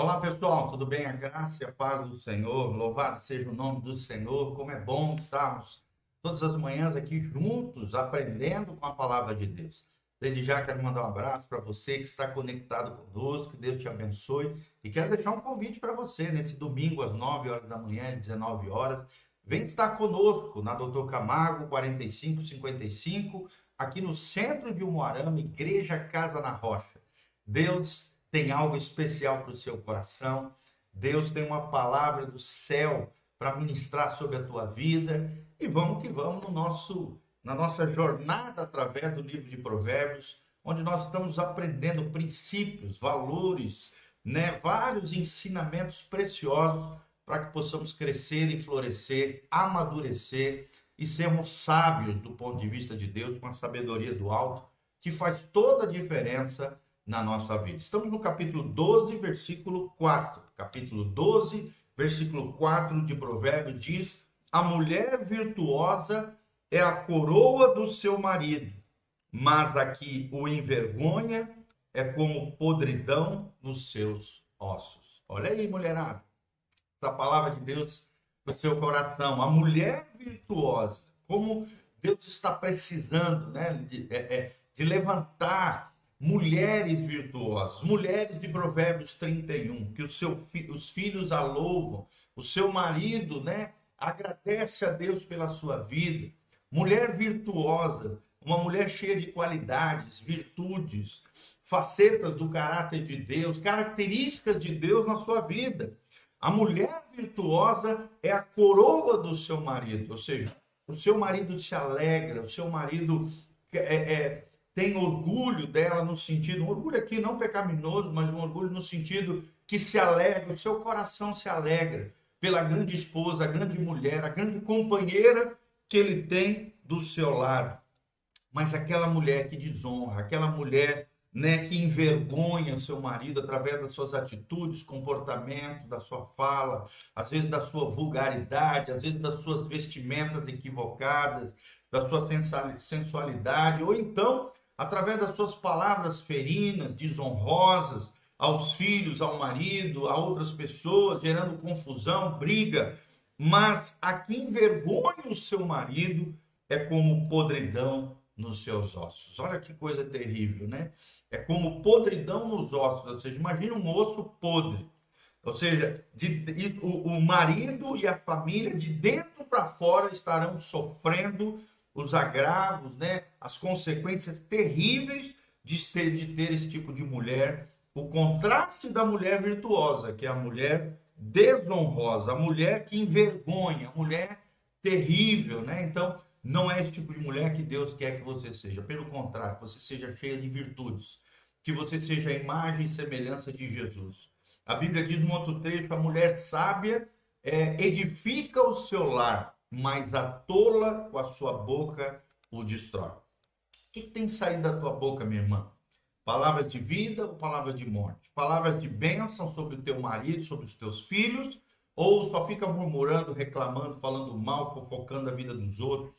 Olá pessoal, tudo bem? A graça e a paz do Senhor, louvado seja o nome do Senhor. Como é bom estarmos todas as manhãs aqui juntos, aprendendo com a palavra de Deus. Desde já quero mandar um abraço para você que está conectado conosco, que Deus te abençoe. E quero deixar um convite para você nesse domingo às 9 horas da manhã, às 19 horas. Vem estar conosco na Doutor Camargo 4555, aqui no centro de Umuarama, Igreja Casa na Rocha. Deus tem algo especial para o seu coração. Deus tem uma palavra do céu para ministrar sobre a tua vida. E vamos que vamos no nosso na nossa jornada através do livro de Provérbios, onde nós estamos aprendendo princípios, valores, né, vários ensinamentos preciosos para que possamos crescer e florescer, amadurecer e sermos sábios do ponto de vista de Deus, com a sabedoria do alto, que faz toda a diferença na nossa vida. Estamos no capítulo 12, versículo 4. Capítulo 12, versículo 4 de Provérbios diz: A mulher virtuosa é a coroa do seu marido, mas a que o envergonha é como podridão nos seus ossos. Olha aí, mulherada. Essa palavra de Deus no seu coração. A mulher virtuosa, como Deus está precisando né, de, é, é, de levantar mulheres virtuosas, mulheres de Provérbios 31, que o seu, os filhos a louvam, o seu marido né, agradece a Deus pela sua vida Mulher virtuosa, uma mulher cheia de qualidades, virtudes, facetas do caráter de Deus, características de Deus na sua vida. A mulher virtuosa é a coroa do seu marido, ou seja, o seu marido se alegra, o seu marido é, é, tem orgulho dela no sentido, um orgulho aqui não pecaminoso, mas um orgulho no sentido que se alegra, o seu coração se alegra pela grande esposa, a grande mulher, a grande companheira que ele tem do seu lado. Mas aquela mulher que desonra, aquela mulher né, que envergonha o seu marido através das suas atitudes, comportamento, da sua fala, às vezes da sua vulgaridade, às vezes das suas vestimentas equivocadas, da sua sensualidade, ou então através das suas palavras ferinas, desonrosas aos filhos, ao marido, a outras pessoas, gerando confusão, briga, mas a que envergonha o seu marido é como podridão nos seus ossos. Olha que coisa terrível, né? É como podridão nos ossos. Ou seja, imagina um osso podre. Ou seja, de, de, o, o marido e a família de dentro para fora estarão sofrendo os agravos, né? As consequências terríveis de ter, de ter esse tipo de mulher. O contraste da mulher virtuosa, que é a mulher desonrosa, a mulher que envergonha, a mulher terrível, né? Então, não é esse tipo de mulher que Deus quer que você seja. Pelo contrário, que você seja cheia de virtudes, que você seja a imagem e semelhança de Jesus. A Bíblia diz no outro trecho: a mulher sábia é, edifica o seu lar, mas a tola com a sua boca o destrói. O que tem saído da tua boca, minha irmã? Palavras de vida ou palavras de morte? Palavras de bênção sobre o teu marido, sobre os teus filhos? Ou só fica murmurando, reclamando, falando mal, fofocando a vida dos outros,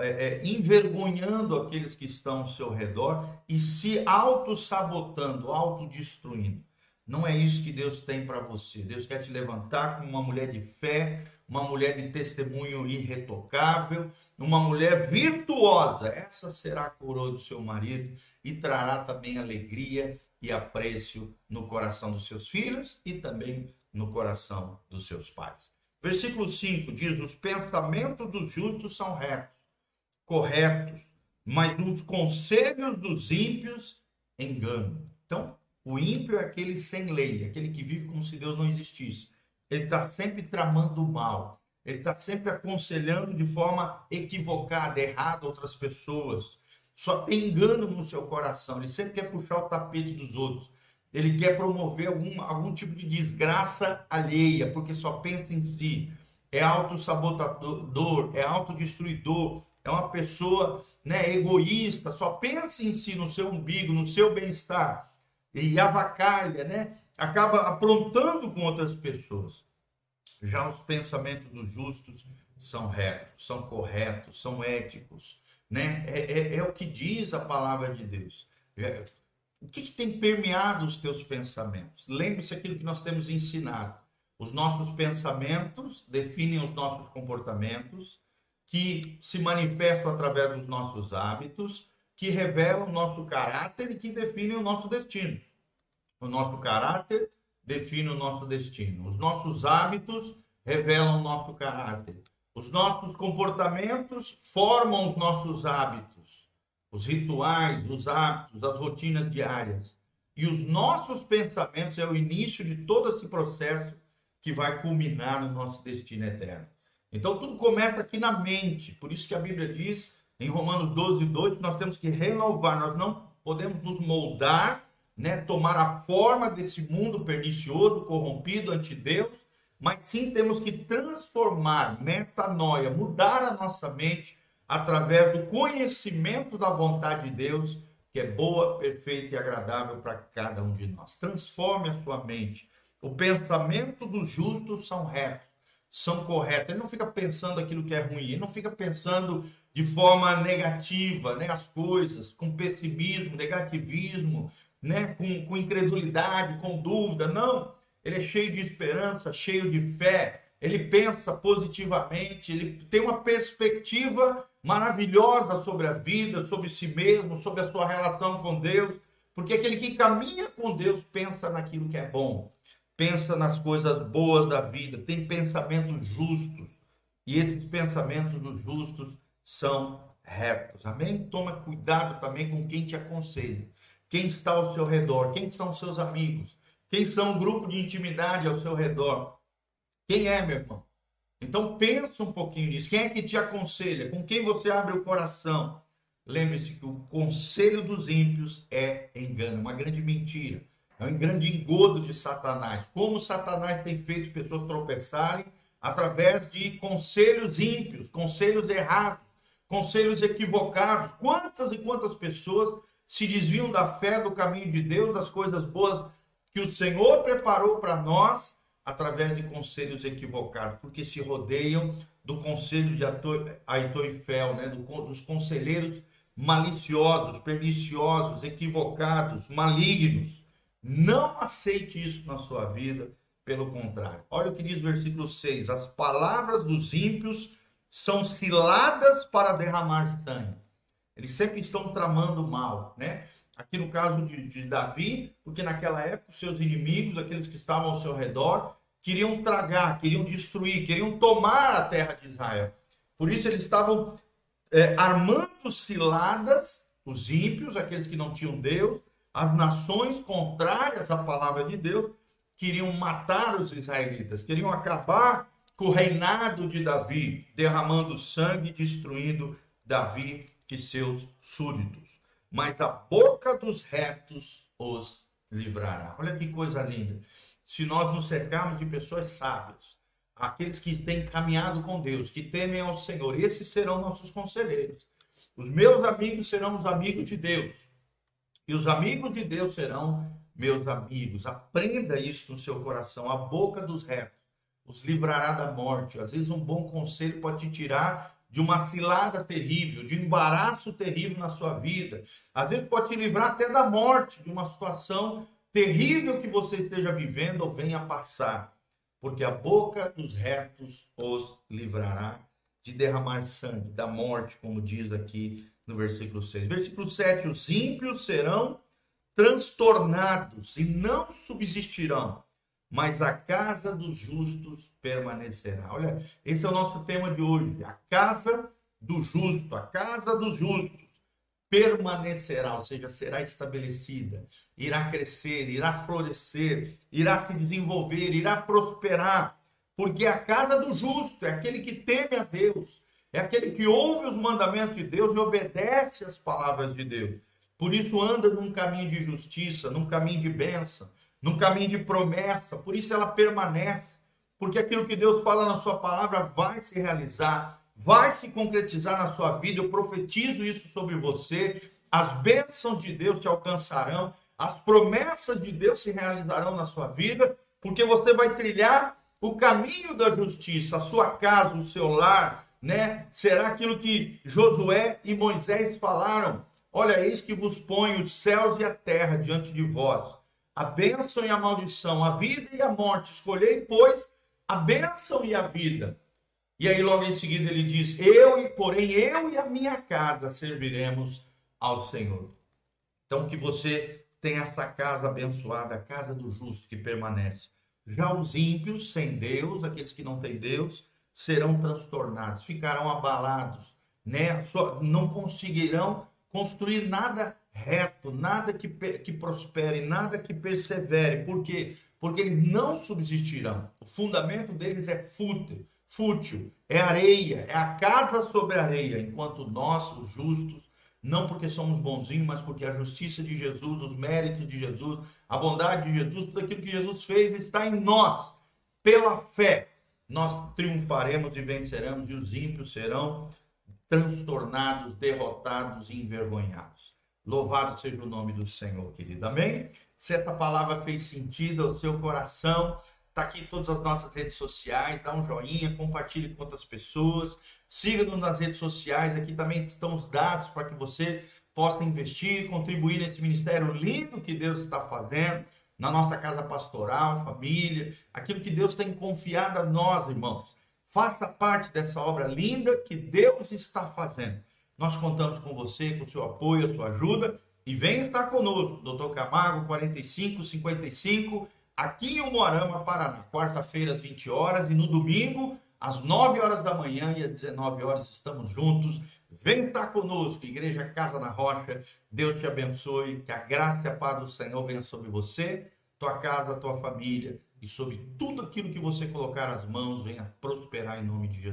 é, é, envergonhando aqueles que estão ao seu redor e se auto-sabotando, autodestruindo? Não é isso que Deus tem para você. Deus quer te levantar como uma mulher de fé, uma mulher de testemunho irretocável, uma mulher virtuosa. Essa será a coroa do seu marido e trará também alegria e apreço no coração dos seus filhos e também no coração dos seus pais. Versículo 5 diz: Os pensamentos dos justos são retos, corretos, mas nos conselhos dos ímpios engano. Então, o ímpio é aquele sem lei, aquele que vive como se Deus não existisse ele está sempre tramando mal, ele está sempre aconselhando de forma equivocada, errada outras pessoas. Só tem engano no seu coração, ele sempre quer puxar o tapete dos outros. Ele quer promover algum, algum tipo de desgraça alheia, porque só pensa em si. É autossabotador, é autodestruidor, é uma pessoa né, egoísta, só pensa em si, no seu umbigo, no seu bem-estar. E avacalha, né? Acaba aprontando com outras pessoas. Já os pensamentos dos justos são retos, são corretos, são éticos, né? É, é, é o que diz a palavra de Deus. É, O que, que tem permeado os teus pensamentos? Lembre-se aquilo que nós temos ensinado. Os nossos pensamentos definem os nossos comportamentos, que se manifestam através dos nossos hábitos, que revelam o nosso caráter e que definem o nosso destino. O nosso caráter define o nosso destino. Os nossos hábitos revelam o nosso caráter. Os nossos comportamentos formam os nossos hábitos, os rituais, os hábitos, as rotinas diárias. E os nossos pensamentos é o início de todo esse processo que vai culminar no nosso destino eterno. Então tudo começa aqui na mente. Por isso que a Bíblia diz em Romanos 12, 2 que nós temos que renovar, nós não podemos nos moldar, né, tomar a forma desse mundo pernicioso, corrompido ante Deus, mas sim temos que transformar, metanoia, mudar a nossa mente através do conhecimento da vontade de Deus, que é boa, perfeita e agradável para cada um de nós. Transforme a sua mente. O pensamento dos justos são retos, são corretos. Ele não fica pensando aquilo que é ruim, ele não fica pensando de forma negativa, né, as coisas, com pessimismo, negativismo, né, com, com incredulidade, com dúvida. Não ele é cheio de esperança, cheio de fé, ele pensa positivamente, ele tem uma perspectiva maravilhosa sobre a vida, sobre si mesmo, sobre a sua relação com Deus, porque aquele que caminha com Deus pensa naquilo que é bom, pensa nas coisas boas da vida, tem pensamentos justos, e esses pensamentos dos justos são retos. Amém? Toma cuidado também com quem te aconselha, quem está ao seu redor, quem são seus amigos quem são o grupo de intimidade ao seu redor? Quem é, meu irmão? Então pensa um pouquinho nisso. Quem é que te aconselha? Com quem você abre o coração? Lembre-se que o conselho dos ímpios é engano, uma grande mentira. É um grande engodo de Satanás. Como Satanás tem feito pessoas tropeçarem através de conselhos ímpios, conselhos errados, conselhos equivocados. Quantas e quantas pessoas se desviam da fé, do caminho de Deus, das coisas boas que o Senhor preparou para nós através de conselhos equivocados, porque se rodeiam do conselho de Aitoifel, né? Do, dos conselheiros maliciosos, perniciosos, equivocados, malignos. Não aceite isso na sua vida, pelo contrário. Olha o que diz o versículo 6: As palavras dos ímpios são ciladas para derramar sangue. Eles sempre estão tramando mal, né? aqui no caso de, de Davi, porque naquela época seus inimigos, aqueles que estavam ao seu redor, queriam tragar, queriam destruir, queriam tomar a terra de Israel. Por isso eles estavam é, armando ciladas, os ímpios, aqueles que não tinham Deus, as nações contrárias à palavra de Deus, queriam matar os israelitas, queriam acabar com o reinado de Davi, derramando sangue, destruindo Davi e seus súditos mas a boca dos retos os livrará. Olha que coisa linda. Se nós nos cercarmos de pessoas sábias, aqueles que têm caminhado com Deus, que temem ao Senhor, esses serão nossos conselheiros. Os meus amigos serão os amigos de Deus. E os amigos de Deus serão meus amigos. Aprenda isso no seu coração. A boca dos retos os livrará da morte. Às vezes, um bom conselho pode te tirar de uma cilada terrível, de um embaraço terrível na sua vida. Às vezes pode te livrar até da morte, de uma situação terrível que você esteja vivendo ou venha passar. Porque a boca dos retos os livrará de derramar sangue, da morte, como diz aqui no versículo 6. Versículo 7: Os ímpios serão transtornados e não subsistirão mas a casa dos justos permanecerá. Olha, esse é o nosso tema de hoje. A casa do justo, a casa dos justos permanecerá, ou seja, será estabelecida, irá crescer, irá florescer, irá se desenvolver, irá prosperar, porque a casa do justo é aquele que teme a Deus, é aquele que ouve os mandamentos de Deus e obedece às palavras de Deus. Por isso anda num caminho de justiça, num caminho de bênção, num caminho de promessa, por isso ela permanece, porque aquilo que Deus fala na sua palavra vai se realizar, vai se concretizar na sua vida. Eu profetizo isso sobre você. As bênçãos de Deus te alcançarão, as promessas de Deus se realizarão na sua vida, porque você vai trilhar o caminho da justiça, a sua casa, o seu lar, né? Será aquilo que Josué e Moisés falaram? Olha, eis que vos põe os céus e a terra diante de vós, a bênção e a maldição, a vida e a morte. Escolhei, pois, a bênção e a vida. E aí, logo em seguida, ele diz: Eu, e porém, eu e a minha casa serviremos ao Senhor. Então, que você tenha essa casa abençoada, a casa do justo que permanece. Já os ímpios, sem Deus, aqueles que não têm Deus, serão transtornados, ficarão abalados, né? Só, não conseguirão construir nada reto, nada que, que prospere, nada que persevere. Por quê? Porque eles não subsistirão. O fundamento deles é fútil, fútil, é areia, é a casa sobre areia, enquanto nós, os justos, não porque somos bonzinhos, mas porque a justiça de Jesus, os méritos de Jesus, a bondade de Jesus, tudo aquilo que Jesus fez está em nós. Pela fé, nós triunfaremos e venceremos, e os ímpios serão transtornados, derrotados e envergonhados. Louvado seja o nome do Senhor, querido. Amém? Se essa palavra fez sentido ao seu coração, Está aqui todas as nossas redes sociais, dá um joinha, compartilhe com outras pessoas, siga-nos nas redes sociais, aqui também estão os dados para que você possa investir, contribuir nesse ministério lindo que Deus está fazendo, na nossa casa pastoral, família, aquilo que Deus tem confiado a nós, irmãos. Faça parte dessa obra linda que Deus está fazendo. Nós contamos com você, com o seu apoio, a sua ajuda, e venha estar conosco, Doutor Camargo, 45 55 aqui em Umuarama, Paraná, quarta-feira às 20 horas e no domingo às 9 horas da manhã e às 19 horas estamos juntos. Vem estar conosco, Igreja Casa na Rocha. Deus te abençoe, que a graça e a paz do Senhor venha sobre você, tua casa, tua família e sobre tudo aquilo que você colocar as mãos venha prosperar em nome de Jesus.